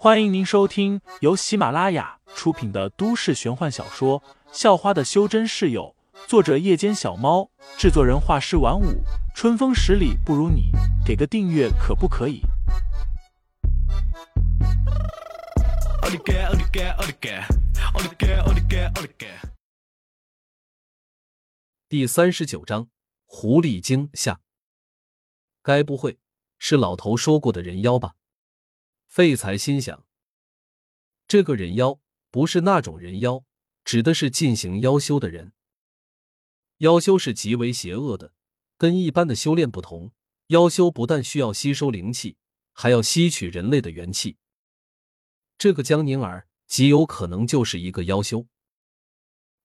欢迎您收听由喜马拉雅出品的都市玄幻小说《校花的修真室友》，作者：夜间小猫，制作人：画师晚舞，春风十里不如你，给个订阅可不可以？第三十九章：狐狸精下。该不会是老头说过的人妖吧？废材心想：这个人妖不是那种人妖，指的是进行妖修的人。妖修是极为邪恶的，跟一般的修炼不同。妖修不但需要吸收灵气，还要吸取人类的元气。这个江宁儿极有可能就是一个妖修。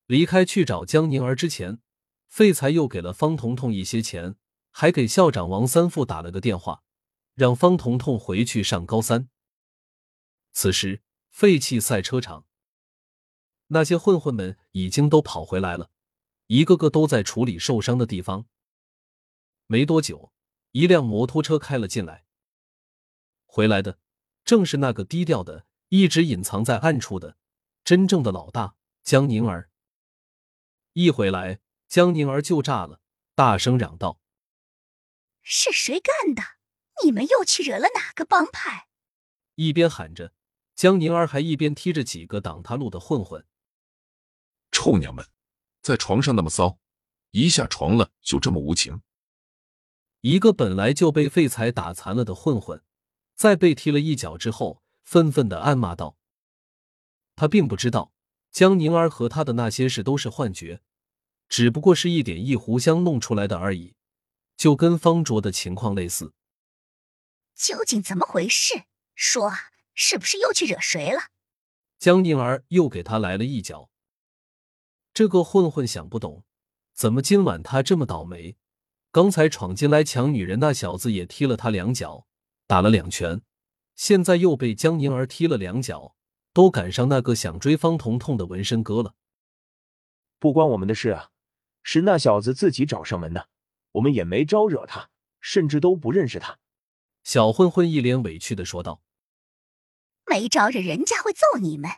离开去找江宁儿之前，废材又给了方彤彤一些钱，还给校长王三富打了个电话，让方彤彤回去上高三。此时，废弃赛车场，那些混混们已经都跑回来了，一个个都在处理受伤的地方。没多久，一辆摩托车开了进来，回来的正是那个低调的、一直隐藏在暗处的真正的老大江宁儿。一回来，江宁儿就炸了，大声嚷道：“是谁干的？你们又去惹了哪个帮派？”一边喊着。江宁儿还一边踢着几个挡他路的混混，臭娘们，在床上那么骚，一下床了就这么无情。一个本来就被废材打残了的混混，在被踢了一脚之后，愤愤的暗骂道：“他并不知道江宁儿和他的那些事都是幻觉，只不过是一点一壶香弄出来的而已，就跟方卓的情况类似。究竟怎么回事？说啊！”是不是又去惹谁了？江宁儿又给他来了一脚。这个混混想不懂，怎么今晚他这么倒霉？刚才闯进来抢女人那小子也踢了他两脚，打了两拳，现在又被江宁儿踢了两脚，都赶上那个想追方彤彤的纹身哥了。不关我们的事啊，是那小子自己找上门的，我们也没招惹他，甚至都不认识他。小混混一脸委屈的说道。没招惹人家会揍你们。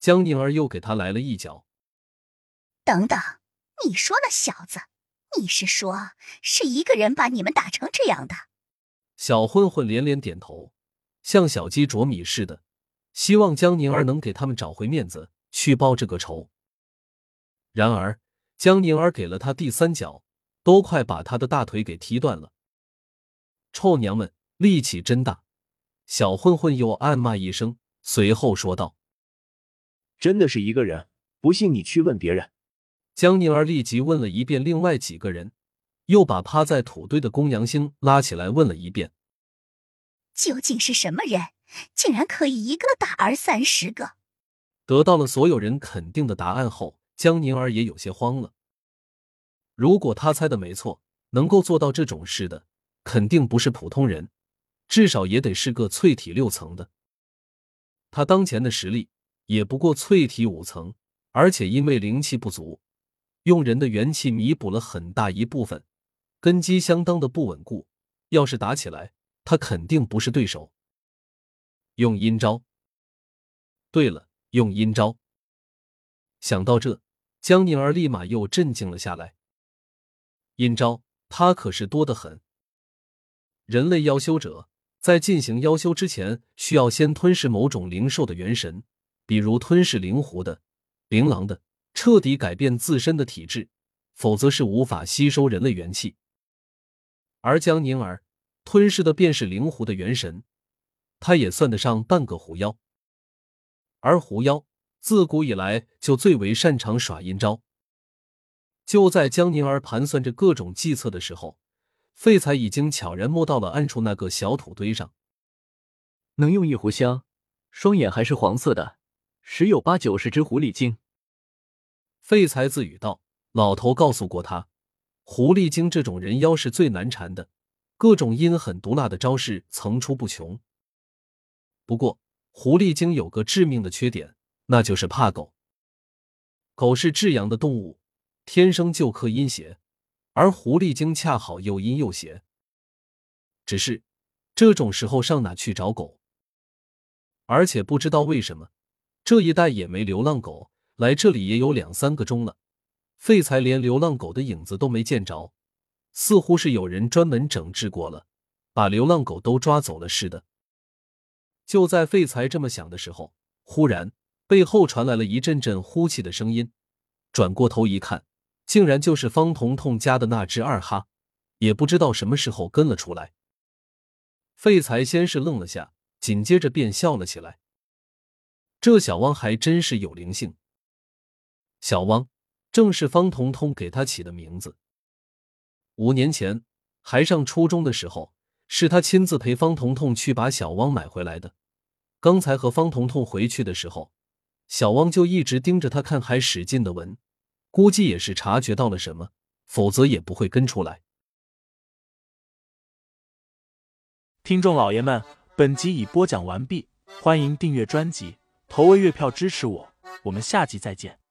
江宁儿又给他来了一脚。等等，你说那小子，你是说是一个人把你们打成这样的？小混混连连点头，像小鸡啄米似的，希望江宁儿能给他们找回面子，去报这个仇。然而，江宁儿给了他第三脚，都快把他的大腿给踢断了。臭娘们，力气真大！小混混又暗骂一声，随后说道：“真的是一个人，不信你去问别人。”江宁儿立即问了一遍另外几个人，又把趴在土堆的公羊星拉起来问了一遍：“究竟是什么人，竟然可以一个打二三十个？”得到了所有人肯定的答案后，江宁儿也有些慌了。如果他猜的没错，能够做到这种事的，肯定不是普通人。至少也得是个淬体六层的。他当前的实力也不过淬体五层，而且因为灵气不足，用人的元气弥补了很大一部分，根基相当的不稳固。要是打起来，他肯定不是对手。用阴招。对了，用阴招。想到这，江宁儿立马又镇静了下来。阴招，他可是多得很。人类妖修者。在进行妖修之前，需要先吞噬某种灵兽的元神，比如吞噬灵狐的、灵狼的，彻底改变自身的体质，否则是无法吸收人类元气。而江宁儿吞噬的便是灵狐的元神，他也算得上半个狐妖。而狐妖自古以来就最为擅长耍阴招。就在江宁儿盘算着各种计策的时候。废材已经悄然摸到了暗处那个小土堆上，能用一壶香，双眼还是黄色的，十有八九是只狐狸精。废材自语道：“老头告诉过他，狐狸精这种人妖是最难缠的，各种阴狠毒辣的招式层出不穷。不过，狐狸精有个致命的缺点，那就是怕狗。狗是至阳的动物，天生就克阴邪。”而狐狸精恰好又阴又邪，只是这种时候上哪去找狗？而且不知道为什么，这一带也没流浪狗，来这里也有两三个钟了，废材连流浪狗的影子都没见着，似乎是有人专门整治过了，把流浪狗都抓走了似的。就在废材这么想的时候，忽然背后传来了一阵阵呼气的声音，转过头一看，竟然就是方彤彤家的那只二哈，也不知道什么时候跟了出来。废材先是愣了下，紧接着便笑了起来。这小汪还真是有灵性。小汪正是方彤彤给他起的名字。五年前还上初中的时候，是他亲自陪方彤彤去把小汪买回来的。刚才和方彤彤回去的时候，小汪就一直盯着他看，还使劲的闻，估计也是察觉到了什么，否则也不会跟出来。听众老爷们，本集已播讲完毕，欢迎订阅专辑，投喂月票支持我，我们下集再见。